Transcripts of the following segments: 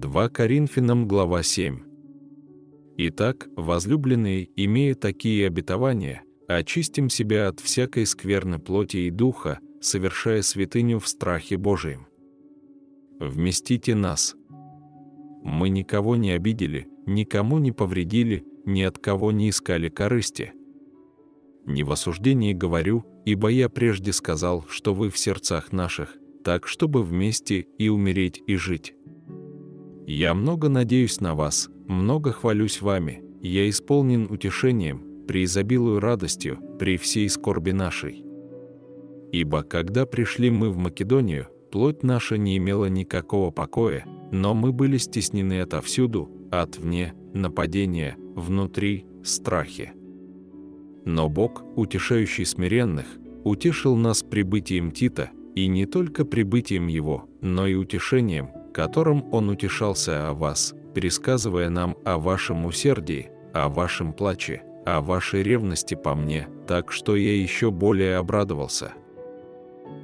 2 Коринфянам глава 7. Итак, возлюбленные, имея такие обетования, очистим себя от всякой скверны плоти и духа, совершая святыню в страхе Божием. Вместите нас. Мы никого не обидели, никому не повредили, ни от кого не искали корысти. Не в осуждении говорю, ибо я прежде сказал, что вы в сердцах наших, так, чтобы вместе и умереть, и жить. Я много надеюсь на вас, много хвалюсь вами, я исполнен утешением, преизобилую радостью при всей скорби нашей. Ибо когда пришли мы в Македонию, плоть наша не имела никакого покоя, но мы были стеснены отовсюду, от вне, нападения, внутри, страхи. Но Бог, утешающий смиренных, утешил нас прибытием Тита, и не только прибытием его, но и утешением, которым он утешался о вас, пересказывая нам о вашем усердии, о вашем плаче, о вашей ревности по мне, так что я еще более обрадовался.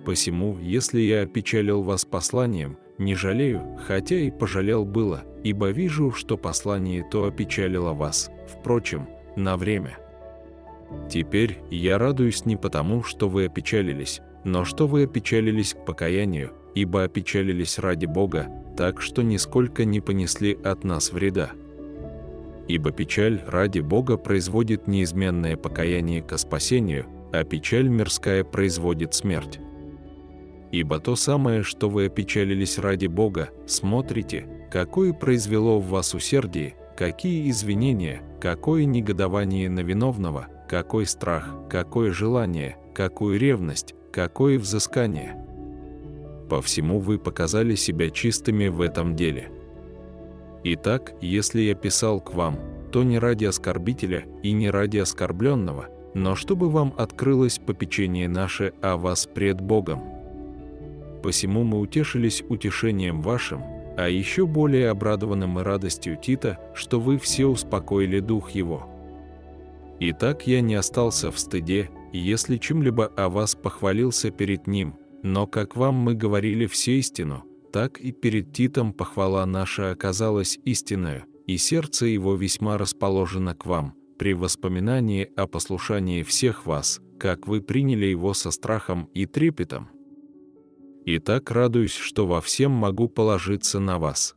Посему, если я опечалил вас посланием, не жалею, хотя и пожалел было, ибо вижу, что послание то опечалило вас, впрочем, на время. Теперь я радуюсь не потому, что вы опечалились, но что вы опечалились к покаянию, ибо опечалились ради Бога, так что нисколько не понесли от нас вреда. Ибо печаль ради Бога производит неизменное покаяние ко спасению, а печаль мирская производит смерть. Ибо то самое, что вы опечалились ради Бога, смотрите, какое произвело в вас усердие, какие извинения, какое негодование на виновного, какой страх, какое желание, какую ревность, какое взыскание. По всему вы показали себя чистыми в этом деле. Итак, если я писал к вам, то не ради оскорбителя и не ради оскорбленного, но чтобы вам открылось попечение наше о вас пред Богом. Посему мы утешились утешением вашим, а еще более обрадованным и радостью Тита, что вы все успокоили дух его. Итак, я не остался в стыде, если чем-либо о вас похвалился перед ним, но как вам мы говорили всю истину, так и перед Титом похвала наша оказалась истинную, и сердце его весьма расположено к вам, при воспоминании о послушании всех вас, как вы приняли его со страхом и трепетом. И так радуюсь, что во всем могу положиться на вас.